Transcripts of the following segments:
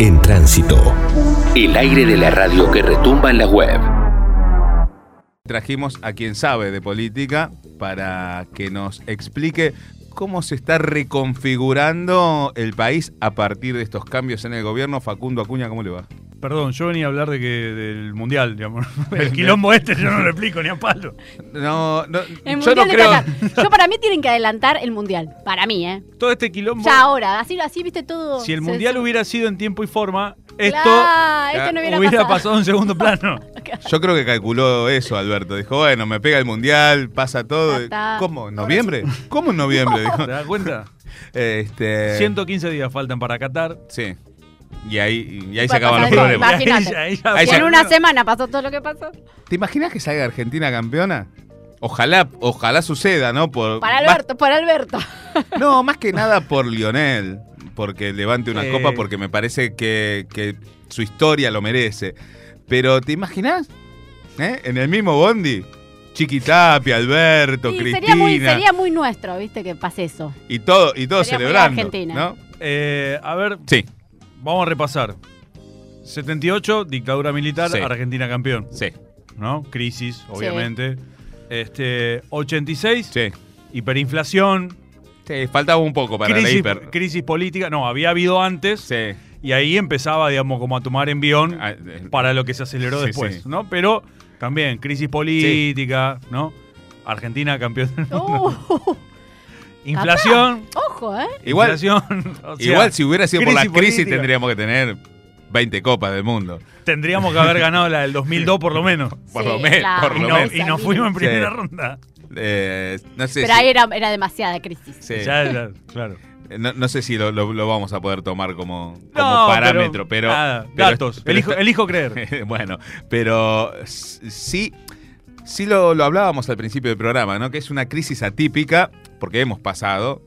En tránsito. El aire de la radio que retumba en la web. Trajimos a quien sabe de política para que nos explique cómo se está reconfigurando el país a partir de estos cambios en el gobierno. Facundo Acuña, ¿cómo le va? Perdón, yo venía a hablar de que del mundial, digamos. El quilombo este yo no lo explico ni a palo. No, no El yo mundial no de creo. Yo para mí tienen que adelantar el mundial. Para mí, ¿eh? Todo este quilombo. Ya ahora, así, así viste todo. Si el mundial se- hubiera sido en tiempo y forma, esto Claro, esto no hubiera, hubiera pasado. pasado en segundo plano. Yo creo que calculó eso, Alberto. Dijo, bueno, me pega el mundial, pasa todo. ¿Cómo? ¿En noviembre? ¿Cómo en noviembre? Dijo. ¿Te das cuenta? Este, 115 días faltan para Qatar. Sí. Y ahí, y ahí se acaban los problemas. Imagínate. En una semana pasó todo lo que pasó. ¿Te imaginas que salga Argentina campeona? Ojalá, ojalá suceda, ¿no? Por, Para más- Alberto, para Alberto. no, más que nada por Lionel. Porque levante una Eh. copa, porque me parece que, que su historia lo merece. Pero, ¿te imaginas? ¿Eh? En el mismo Bondi. Chiquitapia, Alberto, Sí, Cristina. sería muy, sería muy nuestro, viste, que pase eso. Y todo, y todo Sería celebrando. Argentina. ¿no? Eh, a ver, Sí, vamos a repasar. 78, dictadura militar, Sí. Argentina campeón. sí, ¿No? Crisis, obviamente. Este, 86, sí. hiperinflación, Sí, faltaba un poco para la crisis, hiper. crisis política. No, había habido antes. Sí. Y ahí empezaba, digamos, como a tomar envión Ah, eh, para lo que se aceleró Sí, después, sí. ¿no? Pero también crisis política, ¿no? Argentina campeón. del mundo. Uh, Inflación. Ojo, ¿eh? Igual, inflación, o sea, igual si hubiera sido por la crisis política. tendríamos que tener 20 copas del mundo. tendríamos que haber ganado la del 2002 por lo menos. Por Sí, lo menos, claro. por Y, no- menos. y nos fuimos en primera Sí. ronda. Eh, no sé Pero si, ahí era, era demasiada crisis. sí. Ya, ya, claro. no, no sé si lo, lo- lo vamos a poder tomar como, como No, parámetro, pero, nada, pero- datos. pero elijo, elijo creer. bueno, pero sí, sí lo, lo hablábamos al principio del programa, ¿no? Que es una crisis atípica, porque hemos pasado,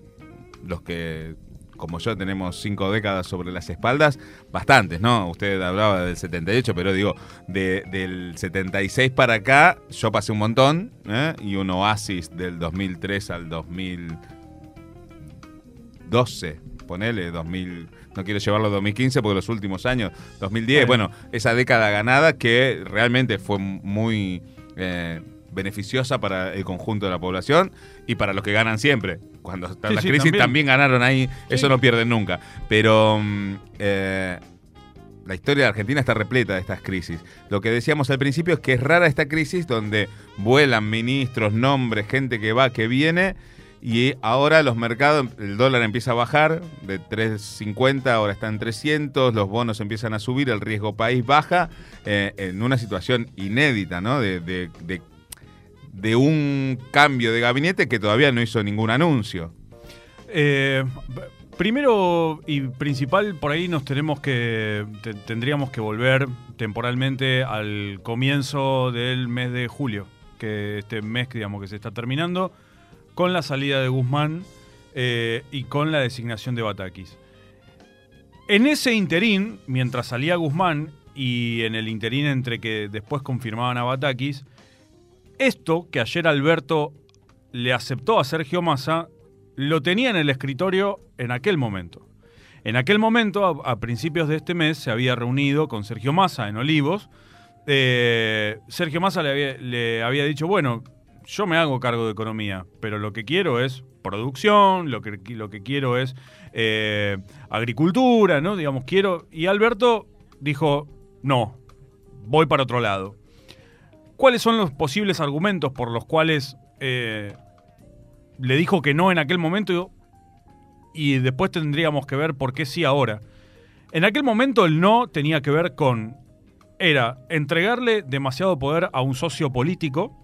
los que como yo tenemos cinco décadas sobre las espaldas, bastantes, ¿no? Usted hablaba del 78, pero digo, de- del 76 para acá, yo pasé un montón, ¿eh? y un oasis del 2003 al 2012, ponele, 2000, no quiero llevarlo a 2015 porque los últimos años, 2010, Bueno. bueno, esa década ganada que realmente fue muy eh, beneficiosa para el conjunto de la población y para los que ganan siempre. Cuando están Sí, las sí, crisis también. también. ganaron ahí, eso no pierden nunca. Pero mm, eh, la historia de Argentina está repleta de estas crisis. Lo que decíamos al principio es que es rara esta crisis donde vuelan ministros, nombres, gente que va, que viene. Y ahora los mercados, el dólar empieza a bajar de 3.50, ahora está en 300, los bonos empiezan a subir, el riesgo país baja, eh, en una situación inédita, ¿no? De, de- de- de un cambio de gabinete que todavía no hizo ningún anuncio. Eh, primero y principal, por ahí nos tenemos que. te- tendríamos que volver temporalmente al comienzo del mes de julio. Que este mes, digamos, que se está terminando, con la salida de Guzmán eh, y con la designación de Batakis. En ese interín, mientras salía Guzmán y en el interín entre que después confirmaban a Batakis, esto que ayer Alberto le aceptó a Sergio Massa, lo tenía en el escritorio en aquel momento. En aquel momento, a, principios de este mes, se había reunido con Sergio Massa en Olivos. Eh, Sergio Massa le había, dicho, bueno, yo me hago cargo de economía, pero lo que quiero es producción, lo que, lo que quiero es eh, agricultura, ¿no? Digamos, quiero... Y Alberto dijo, no, voy para otro lado. ¿Cuáles son los posibles argumentos por los cuales eh, le dijo que no en aquel momento y después tendríamos que ver por qué sí ahora? En aquel momento el no tenía que ver con, era entregarle demasiado poder a un socio político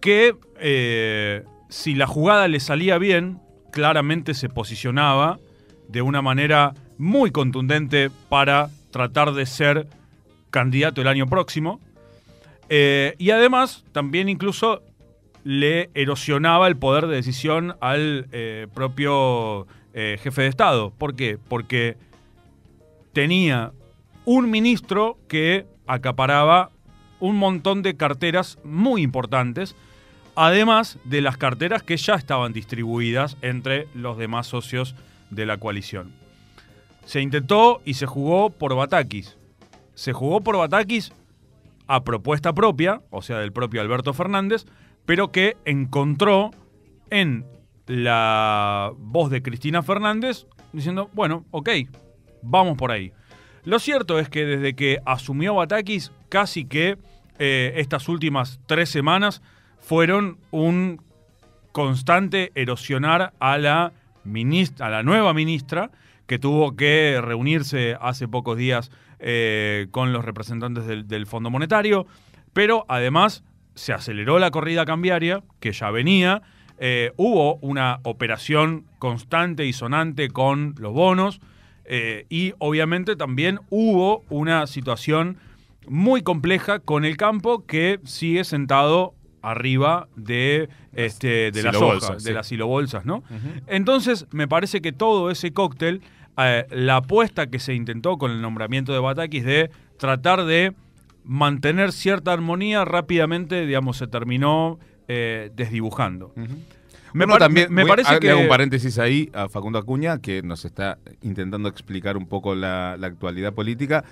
que eh, si la jugada le salía bien, claramente se posicionaba de una manera muy contundente para tratar de ser candidato el año próximo. Eh, y además, también incluso le erosionaba el poder de decisión al eh, propio eh, jefe de Estado. ¿Por qué? Porque tenía un ministro que acaparaba un montón de carteras muy importantes, además de las carteras que ya estaban distribuidas entre los demás socios de la coalición. Se intentó y se jugó por Batakis. Se jugó por Batakis a propuesta propia, o sea, del propio Alberto Fernández, pero que encontró en la voz de Cristina Fernández diciendo, bueno, ok, vamos por ahí. Lo cierto es que desde que asumió Batakis, casi que eh, estas últimas tres semanas fueron un constante erosionar a la, ministra, a la nueva ministra, que tuvo que reunirse hace pocos días eh, con los representantes del, del Fondo Monetario, pero además se aceleró la corrida cambiaria, que ya venía, eh, hubo una operación constante y sonante con los bonos. Eh, y obviamente también hubo una situación muy compleja con el campo que sigue sentado arriba de, este, de las hojas, de las silobolsas, ¿no? Entonces, me parece que todo ese cóctel, eh, la apuesta que se intentó con el nombramiento de Batakis de tratar de mantener cierta armonía rápidamente, digamos, se terminó me desdibujando. Me, Uno par- también, me voy a- parece le que... hago un paréntesis ahí a Facundo Acuña, que nos está intentando explicar un poco la, la actualidad política.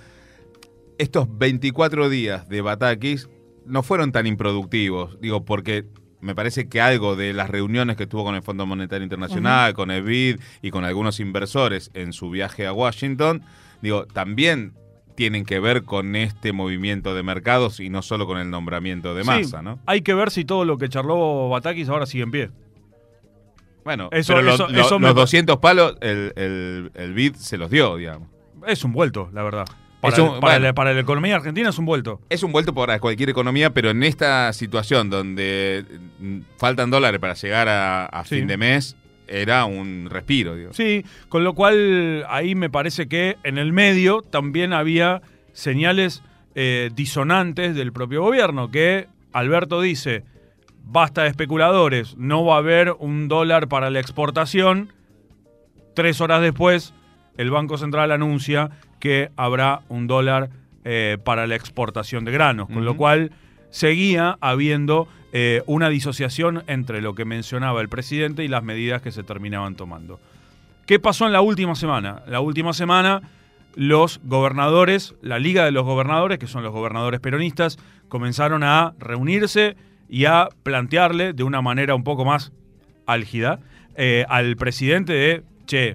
Estos 24 días de Batakis no fueron tan improductivos, digo, porque me parece que algo de las reuniones que tuvo con el Fondo Monetario Internacional, con el BID y con algunos inversores en su viaje a Washington, digo, también tienen que ver con este movimiento de mercados y no solo con el nombramiento de Sí, masa, ¿no? Hay que ver si todo lo que charló Batakis ahora sigue en pie. Bueno, Eso- pero lo- eso- lo- eso me los pa- 200 palos el, el, el BID se los dio, digamos. Es un vuelto, la verdad. Para, un- el- para bueno. la, para la economía argentina es un vuelto. Es un vuelto para cualquier economía, pero en esta situación donde mm, faltan dólares para llegar a, a Sí. fin de mes, era un respiro, digo. Sí, con lo cual ahí me parece que en el medio también había señales eh, disonantes del propio gobierno, que Alberto dice, basta de especuladores, no va a haber un dólar para la exportación. Tres horas después, el Banco Central anuncia que habrá un dólar eh, para la exportación de granos, con lo cual seguía habiendo eh, una disociación entre lo que mencionaba el presidente y las medidas que se terminaban tomando. ¿Qué pasó en la última semana? La última semana los gobernadores, la Liga de los Gobernadores, que son los gobernadores peronistas, comenzaron a reunirse y a plantearle de una manera un poco más álgida eh, al presidente de, che,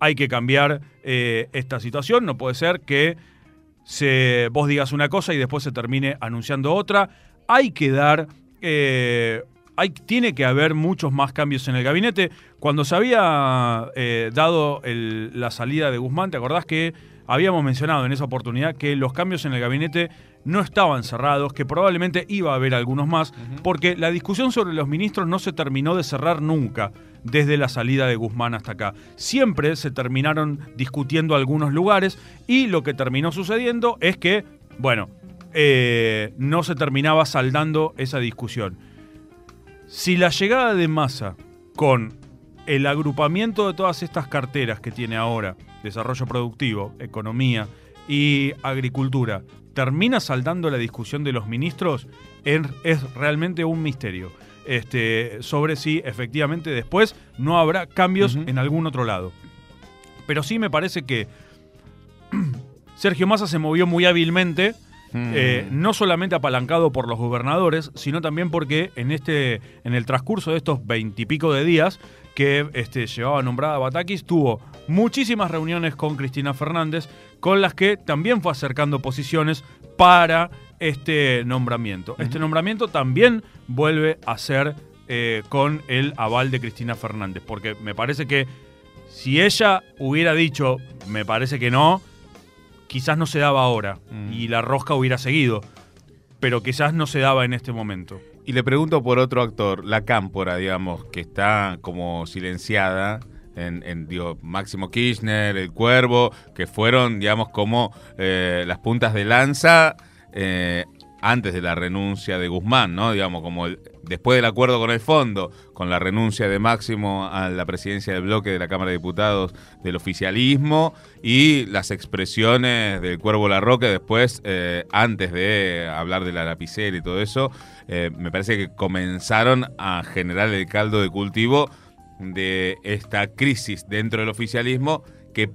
hay que cambiar eh, esta situación, no puede ser que se, vos digas una cosa y después se termine anunciando otra. Hay que dar. eh, hay, tiene que haber muchos más cambios en el gabinete. Cuando se había eh, dado el- la salida de Guzmán, ¿te acordás que habíamos mencionado en esa oportunidad que los cambios en el gabinete no estaban cerrados, que probablemente iba a haber algunos más, porque la discusión sobre los ministros no se terminó de cerrar nunca desde la salida de Guzmán hasta acá. Siempre se terminaron discutiendo algunos lugares y lo que terminó sucediendo es que, bueno, eh, no se terminaba saldando esa discusión. Si la llegada de Massa con el agrupamiento de todas estas carteras que tiene ahora, desarrollo productivo, economía y agricultura, termina saldando la discusión de los ministros, es realmente un misterio. Este, sobre si efectivamente después no habrá cambios en algún otro lado. Pero sí me parece que Sergio Massa se movió muy hábilmente Mm. eh, no solamente apalancado por los gobernadores, sino también porque en este, en el transcurso de estos veintipico de días que este, llevaba nombrada Batakis, tuvo muchísimas reuniones con Cristina Fernández, con las que también fue acercando posiciones para este nombramiento. Este nombramiento también vuelve a ser eh, con el aval de Cristina Fernández, porque me parece que si ella hubiera dicho, me parece que no, quizás no se daba ahora Mm. y la rosca hubiera seguido, pero quizás no se daba en este momento. Y le pregunto por otro actor, la Cámpora, digamos, que está como silenciada. En, en, digo, Máximo Kirchner, El Cuervo, que fueron, digamos, como eh, las puntas de lanza eh, antes de la renuncia de Guzmán, ¿no? Digamos, como después del acuerdo con el fondo, con la renuncia de Máximo a la presidencia del bloque de la Cámara de Diputados del oficialismo y las expresiones del Cuervo Larroque después, eh, antes de hablar de la lapicera y todo eso, eh, me parece que comenzaron a generar el caldo de cultivo de esta crisis dentro del oficialismo que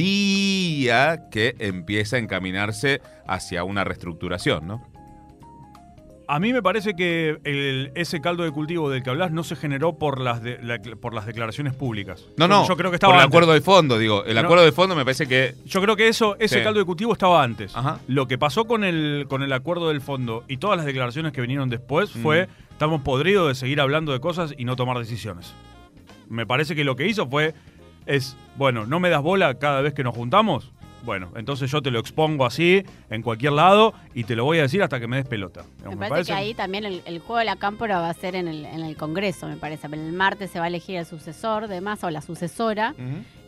parecería que empieza a encaminarse hacia una reestructuración, ¿no? A mí me parece que el- ese caldo de cultivo del que hablas no se generó por las, de- la- por las declaraciones públicas. No, no, Yo creo que estaba por el antes. acuerdo de fondo, digo. El No. acuerdo de fondo me parece que... Yo creo que eso, ese Sí. caldo de cultivo estaba antes. Ajá. Lo que pasó con el, con el acuerdo del fondo y todas las declaraciones que vinieron después Mm. fue, estamos podridos de seguir hablando de cosas y no tomar decisiones. Me parece que lo que hizo fue, es, bueno, no me das bola cada vez que nos juntamos. Bueno, entonces yo te lo expongo así, en cualquier lado, y te lo voy a decir hasta que me des pelota. Me parece, que ahí también el, el juego de la cámpora va a ser en el, en el Congreso, me parece. El martes se va a elegir el sucesor de Massa o la sucesora.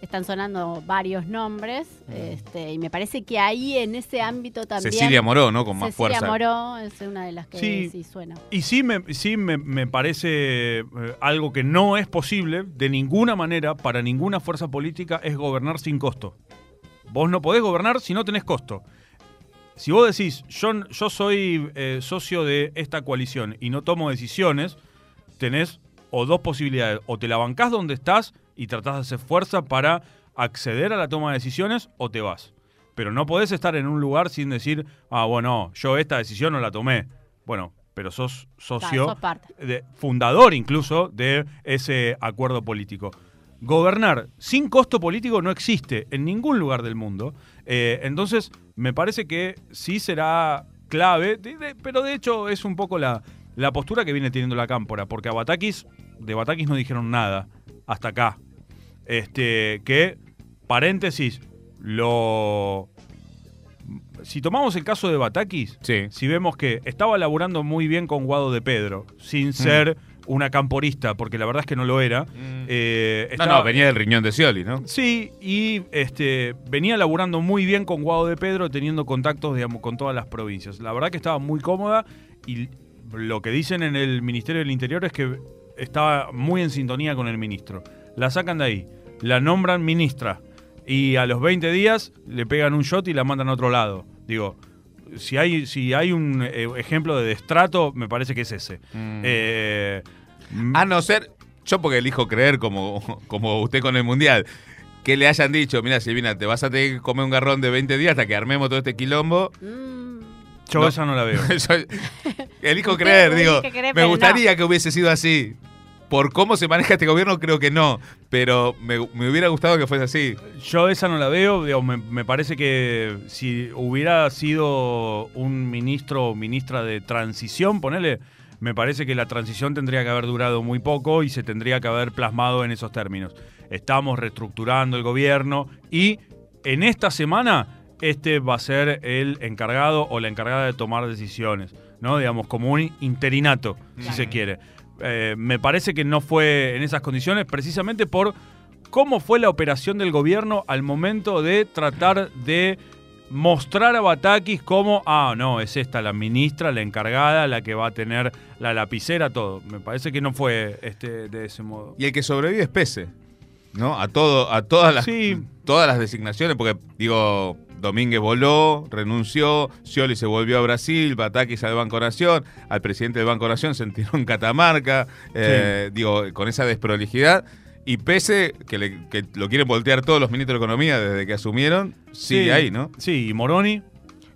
Están sonando varios nombres. este, y me parece que ahí en ese ámbito también. Cecilia Moró, ¿no? Con más Cecilia fuerza. Moró es una de las que Sí. sí, suena. Y sí me, sí me, me parece eh, algo que no es posible de ninguna manera para ninguna fuerza política es gobernar sin costo. Vos no podés gobernar si no tenés costo. Si vos decís, yo, yo soy eh, socio de esta coalición y no tomo decisiones, tenés o dos posibilidades. O te la bancás donde estás y tratás de hacer fuerza para acceder a la toma de decisiones o te vas. Pero no podés estar en un lugar sin decir, ah, bueno, yo esta decisión no la tomé. Bueno, pero sos socio, Claro, sos parte. de- fundador incluso de ese acuerdo político. Gobernar sin costo político no existe en ningún lugar del mundo. Eh, entonces, me parece que sí será clave, de- de- pero de hecho es un poco la, la postura que viene teniendo la cámpora, porque a Batakis, de Batakis no dijeron nada hasta acá. Este, que, paréntesis, lo... Si tomamos el caso de Batakis, Sí. si vemos que estaba laburando muy bien con Guado de Pedro, sin ser una camporista, porque la verdad es que no lo era. eh, No, no, venía del riñón de Scioli, ¿no? Sí, y este venía laburando muy bien con Guado de Pedro, teniendo contactos, digamos, con todas las provincias. La verdad que estaba muy cómoda y lo que dicen en el Ministerio del Interior es que estaba muy en sintonía con el ministro. La sacan de ahí, la nombran ministra y a los 20 días le pegan un shot y la mandan a otro lado. Digo, si hay, si hay un eh, ejemplo de destrato, me parece que es ese. Eh, A no ser, yo porque elijo creer como, como usted con el Mundial, que le hayan dicho, mira Silvina, te vas a tener que comer un garrón de 20 días hasta que armemos todo este quilombo. Mm, yo No. esa no la veo. Yo elijo creer, digo, creer, me gustaría que hubiese sido así. Por cómo se maneja este gobierno, creo que no. Pero me, me hubiera gustado que fuese así. Yo esa no la veo, digo, me, me parece que si hubiera sido un ministro o ministra de transición, ponele, me parece que la transición tendría que haber durado muy poco y se tendría que haber plasmado en esos términos. Estamos reestructurando el gobierno y en esta semana este va a ser el encargado o la encargada de tomar decisiones, ¿no? Digamos, como un interinato, si se quiere. Eh, me parece que no fue en esas condiciones precisamente por cómo fue la operación del gobierno al momento de tratar de mostrar a Batakis como, ah, no, es esta la ministra, la encargada, la que va a tener la lapicera, todo. Me parece que no fue este, de ese modo. Y el que sobrevive es Pese. ¿No? A todo, a todas las Sí. todas las designaciones, porque digo, Domínguez voló, renunció, Scioli se volvió a Brasil, Batakis al Banco Nación, al presidente del Banco Nación se enteró en Catamarca, eh, digo, con esa desprolijidad. Y pese que, le- que lo quieren voltear todos los ministros de Economía desde que asumieron, sigue Sí, ahí, ¿no? Sí, y Moroni.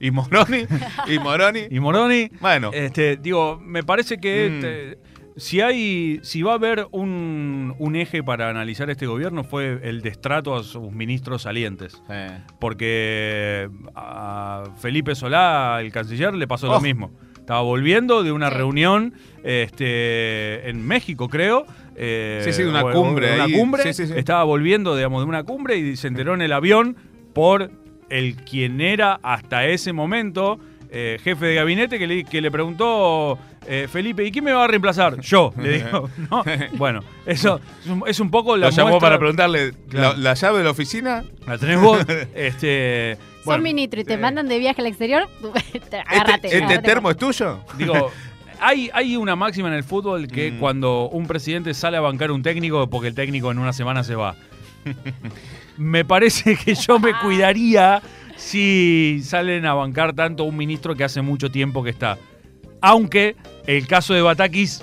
Y Moroni, y Moroni. Y Moroni. Bueno, Este, digo, me parece que Mm. este, si hay, si va a haber un, un eje para analizar este gobierno fue el destrato a sus ministros salientes. eh, Porque a Felipe Solá, el canciller, le pasó Oh. lo mismo. Estaba volviendo de una Sí. reunión este, en México, creo. eh, Sí, sí, de una o- cumbre de Una ahí. cumbre. Sí, sí, sí. Estaba volviendo, digamos, de una cumbre y se enteró en el avión por el quien era hasta ese momento eh, jefe de gabinete que le, que le preguntó eh, Felipe, ¿y quién me va a reemplazar? Yo, le digo. ¿no? Bueno, eso es un, es un poco la lo llamó muestra- para preguntarle Claro. la, la llave de la oficina. ¿La tenés vos? este, Son ministro y te mandan de viaje al exterior, te- agárrate. ¿Este, este termo es tuyo? Digo, hay, hay una máxima en el fútbol que Mm. cuando un presidente sale a bancar un técnico porque el técnico en una semana se va. Me parece que yo me cuidaría si salen a bancar tanto un ministro que hace mucho tiempo que está. Aunque el caso de Batakis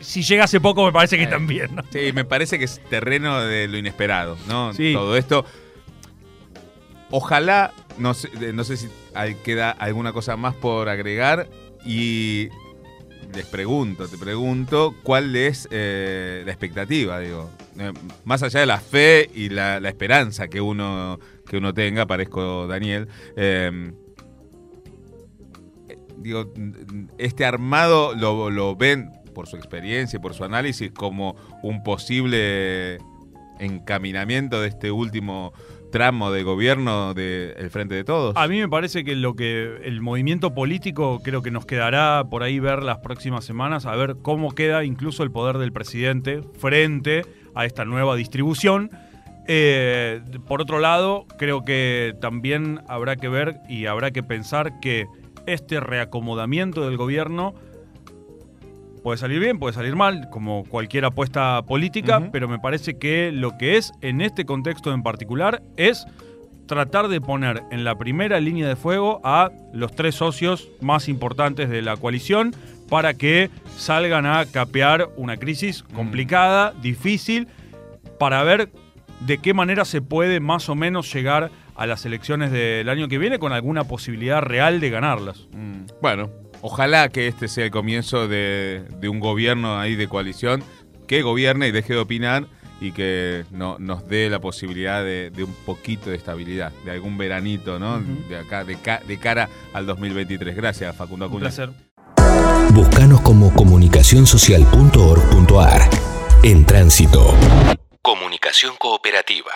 si llega hace poco, me parece que también. ¿no? Sí, me parece que es terreno de lo inesperado, ¿no? Sí. Todo esto. Ojalá, no sé, no sé si queda alguna cosa más por agregar y les pregunto, te pregunto, ¿cuál es eh, la expectativa? Digo, Eh, más allá de la fe y la, la esperanza que uno, que uno tenga, parezco Daniel, eh, digo, este armado lo, lo ven por su experiencia y por su análisis como un posible encaminamiento de este último tramo de gobierno del Frente de Todos. A mí me parece que lo que el movimiento político creo que nos quedará por ahí ver las próximas semanas, a ver cómo queda incluso el poder del presidente frente a esta nueva distribución. Eh, por otro lado, creo que también habrá que ver y habrá que pensar que este reacomodamiento del gobierno puede salir bien, puede salir mal, como cualquier apuesta política, pero me parece que lo que es en este contexto en particular es tratar de poner en la primera línea de fuego a los tres socios más importantes de la coalición para que salgan a capear una crisis complicada, difícil, para ver de qué manera se puede más o menos llegar a las elecciones del año que viene con alguna posibilidad real de ganarlas. Mm, Bueno, ojalá que este sea el comienzo de, de un gobierno ahí de coalición que gobierne y deje de opinar y que no- nos dé la posibilidad de, de un poquito de estabilidad, de algún veranito, ¿no? De acá, de, ca- de cara al 2023. Gracias, Facundo Un Acuña. placer. Búscanos como comunicacionsocial.org.ar. En tránsito. Comunicación cooperativa.